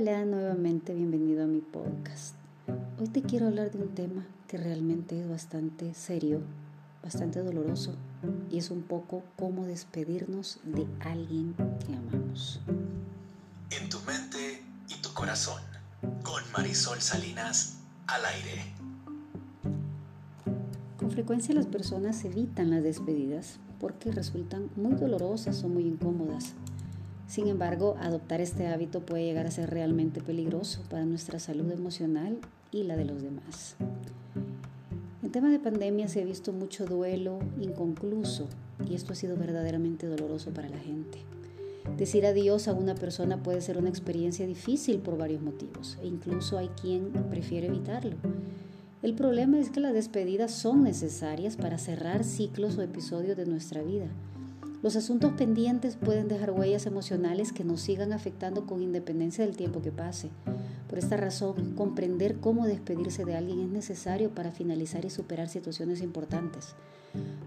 Hola, nuevamente bienvenido a mi podcast. Hoy te quiero hablar de un tema que realmente es bastante serio, bastante doloroso y es un poco cómo despedirnos de alguien que amamos. En tu mente y tu corazón, con Marisol Salinas al aire. Con frecuencia las personas evitan las despedidas porque resultan muy dolorosas o muy incómodas sin embargo, adoptar este hábito puede llegar a ser realmente peligroso para nuestra salud emocional y la de los demás. En tema de pandemia se ha visto mucho duelo inconcluso y esto ha sido verdaderamente doloroso para la gente. Decir adiós a una persona puede ser una experiencia difícil por varios motivos e incluso hay quien prefiere evitarlo. El problema es que las despedidas son necesarias para cerrar ciclos o episodios de nuestra vida los asuntos pendientes pueden dejar huellas emocionales que nos sigan afectando con independencia del tiempo que pase. Por esta razón, comprender cómo despedirse de alguien es necesario para finalizar y superar situaciones importantes.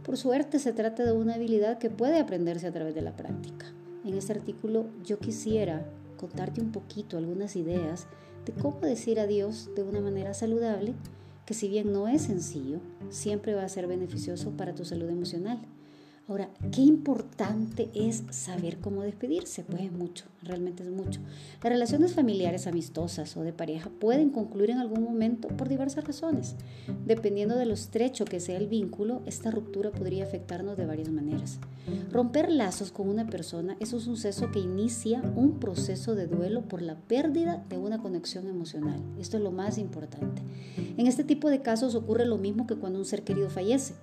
Por suerte, se trata de una habilidad que puede aprenderse a través de la práctica. En este artículo yo quisiera contarte un poquito algunas ideas de cómo decir adiós de una manera saludable, que si bien no es sencillo, siempre va a ser beneficioso para tu salud emocional. Ahora, qué importante es saber cómo despedirse. Pues es mucho, realmente es mucho. Las relaciones familiares amistosas o de pareja pueden concluir en algún momento por diversas razones. Dependiendo de lo estrecho que sea el vínculo, esta ruptura podría afectarnos de varias maneras. Romper lazos con una persona es un suceso que inicia un proceso de duelo por la pérdida de una conexión emocional. Esto es lo más importante. En este tipo de casos ocurre lo mismo que cuando un ser querido fallece.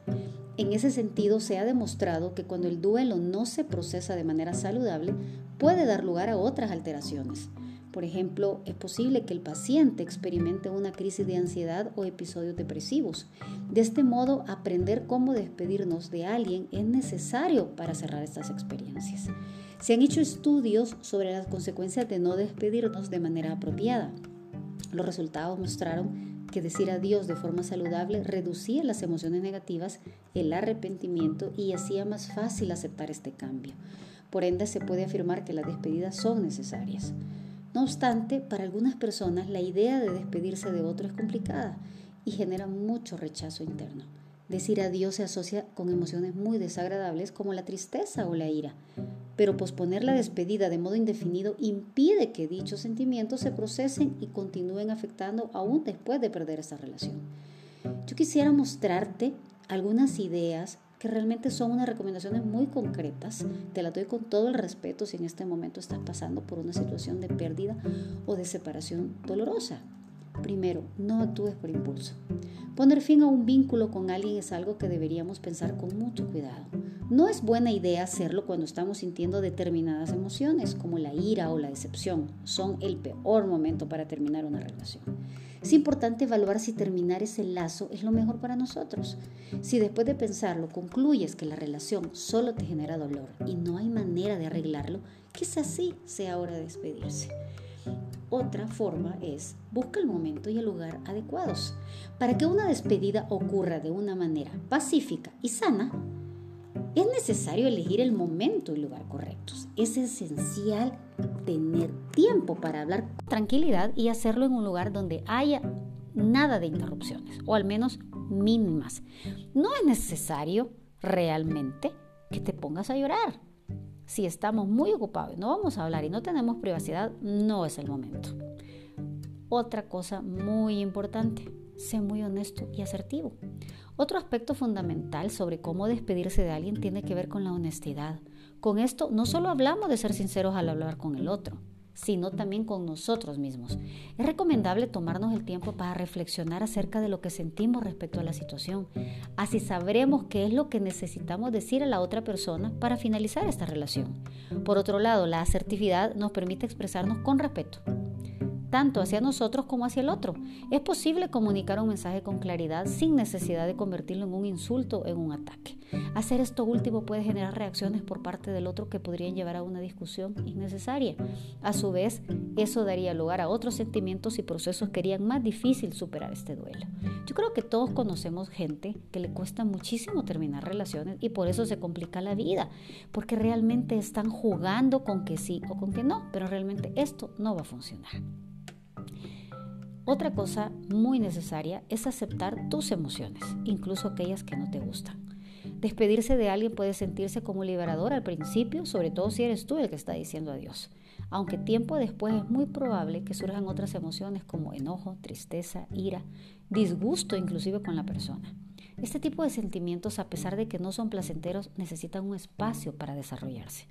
En ese sentido, se ha demostrado que cuando el duelo no se procesa de manera saludable, puede dar lugar a otras alteraciones. Por ejemplo, es posible que el paciente experimente una crisis de ansiedad o episodios depresivos. De este modo, aprender cómo despedirnos de alguien es necesario para cerrar estas experiencias. Se han hecho estudios sobre las consecuencias de no despedirnos de manera apropiada. Los resultados mostraron que decir adiós de forma saludable reducía las emociones negativas, el arrepentimiento y hacía más fácil aceptar este cambio. Por ende, se puede afirmar que las despedidas son necesarias. No obstante, para algunas personas la idea de despedirse de otro es complicada y genera mucho rechazo interno. Decir adiós se asocia con emociones muy desagradables como la tristeza o la ira pero posponer la despedida de modo indefinido impide que dichos sentimientos se procesen y continúen afectando aún después de perder esa relación. Yo quisiera mostrarte algunas ideas que realmente son unas recomendaciones muy concretas. Te las doy con todo el respeto si en este momento estás pasando por una situación de pérdida o de separación dolorosa. Primero, no actúes por impulso. Poner fin a un vínculo con alguien es algo que deberíamos pensar con mucho cuidado. No es buena idea hacerlo cuando estamos sintiendo determinadas emociones, como la ira o la decepción. Son el peor momento para terminar una relación. Es importante evaluar si terminar ese lazo es lo mejor para nosotros. Si después de pensarlo concluyes que la relación solo te genera dolor y no hay manera de arreglarlo, quizás sí sea hora de despedirse. Otra forma es busca el momento y el lugar adecuados. Para que una despedida ocurra de una manera pacífica y sana, es necesario elegir el momento y lugar correctos. Es esencial tener tiempo para hablar tranquilidad y hacerlo en un lugar donde haya nada de interrupciones, o al menos mínimas. No es necesario realmente que te pongas a llorar. Si estamos muy ocupados y no vamos a hablar y no tenemos privacidad, no es el momento. Otra cosa muy importante, sé muy honesto y asertivo. Otro aspecto fundamental sobre cómo despedirse de alguien tiene que ver con la honestidad. Con esto no solo hablamos de ser sinceros al hablar con el otro, sino también con nosotros mismos. Es recomendable tomarnos el tiempo para reflexionar acerca de lo que sentimos respecto a la situación. Así sabremos qué es lo que necesitamos decir a la otra persona para finalizar esta relación. Por otro lado, la asertividad nos permite expresarnos con respeto. Tanto hacia nosotros como hacia el otro. Es posible comunicar un mensaje con claridad sin necesidad de convertirlo en un insulto o en un ataque. Hacer esto último puede generar reacciones por parte del otro que podrían llevar a una discusión innecesaria. A su vez, eso daría lugar a otros sentimientos y procesos que harían más difícil superar este duelo. Yo creo que todos conocemos gente que le cuesta muchísimo terminar relaciones y por eso se complica la vida, porque realmente están jugando con que sí o con que no, pero realmente esto no va a funcionar. Otra cosa muy necesaria es aceptar tus emociones, incluso aquellas que no te gustan. Despedirse de alguien puede sentirse como liberador al principio, sobre todo si eres tú el que está diciendo adiós. Aunque tiempo después es muy probable que surjan otras emociones como enojo, tristeza, ira, disgusto inclusive con la persona. Este tipo de sentimientos, a pesar de que no son placenteros, necesitan un espacio para desarrollarse.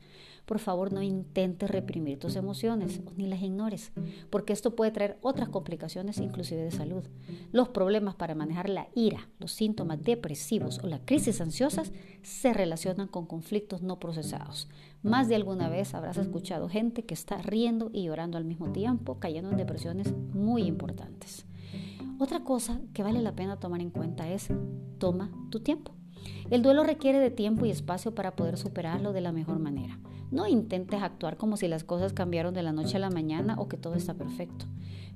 Por favor, no intentes reprimir tus emociones ni las ignores, porque esto puede traer otras complicaciones, inclusive de salud. Los problemas para manejar la ira, los síntomas depresivos o las crisis ansiosas se relacionan con conflictos no procesados. Más de alguna vez habrás escuchado gente que está riendo y llorando al mismo tiempo, cayendo en depresiones muy importantes. Otra cosa que vale la pena tomar en cuenta es toma tu tiempo. El duelo requiere de tiempo y espacio para poder superarlo de la mejor manera. No intentes actuar como si las cosas cambiaron de la noche a la mañana o que todo está perfecto.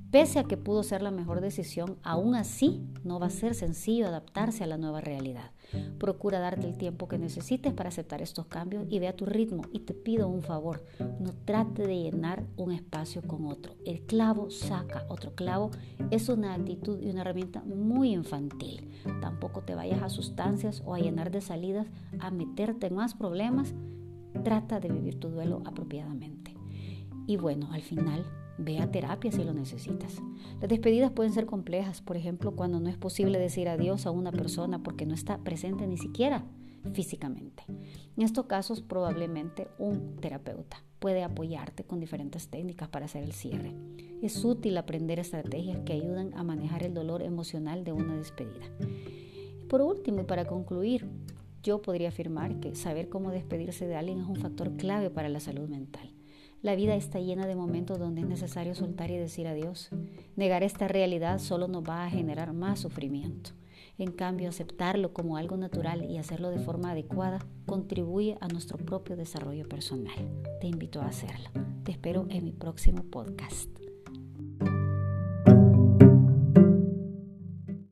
Pese a que pudo ser la mejor decisión, aún así no va a ser sencillo adaptarse a la nueva realidad. Procura darte el tiempo que necesites para aceptar estos cambios y ve a tu ritmo. Y te pido un favor, no trate de llenar un espacio con otro. El clavo saca otro clavo es una actitud y una herramienta muy infantil. Tampoco te vayas a sustancias o a llenar de salidas, a meterte en más problemas. Trata de vivir tu duelo apropiadamente. Y bueno, al final Ve a terapia si lo necesitas. Las despedidas pueden ser complejas, por ejemplo, cuando no es posible decir adiós a una persona porque no está presente ni siquiera físicamente. En estos casos, probablemente un terapeuta puede apoyarte con diferentes técnicas para hacer el cierre. Es útil aprender estrategias que ayudan a manejar el dolor emocional de una despedida. Por último, y para concluir, yo podría afirmar que saber cómo despedirse de alguien es un factor clave para la salud mental. La vida está llena de momentos donde es necesario soltar y decir adiós. Negar esta realidad solo nos va a generar más sufrimiento. En cambio, aceptarlo como algo natural y hacerlo de forma adecuada contribuye a nuestro propio desarrollo personal. Te invito a hacerlo. Te espero en mi próximo podcast.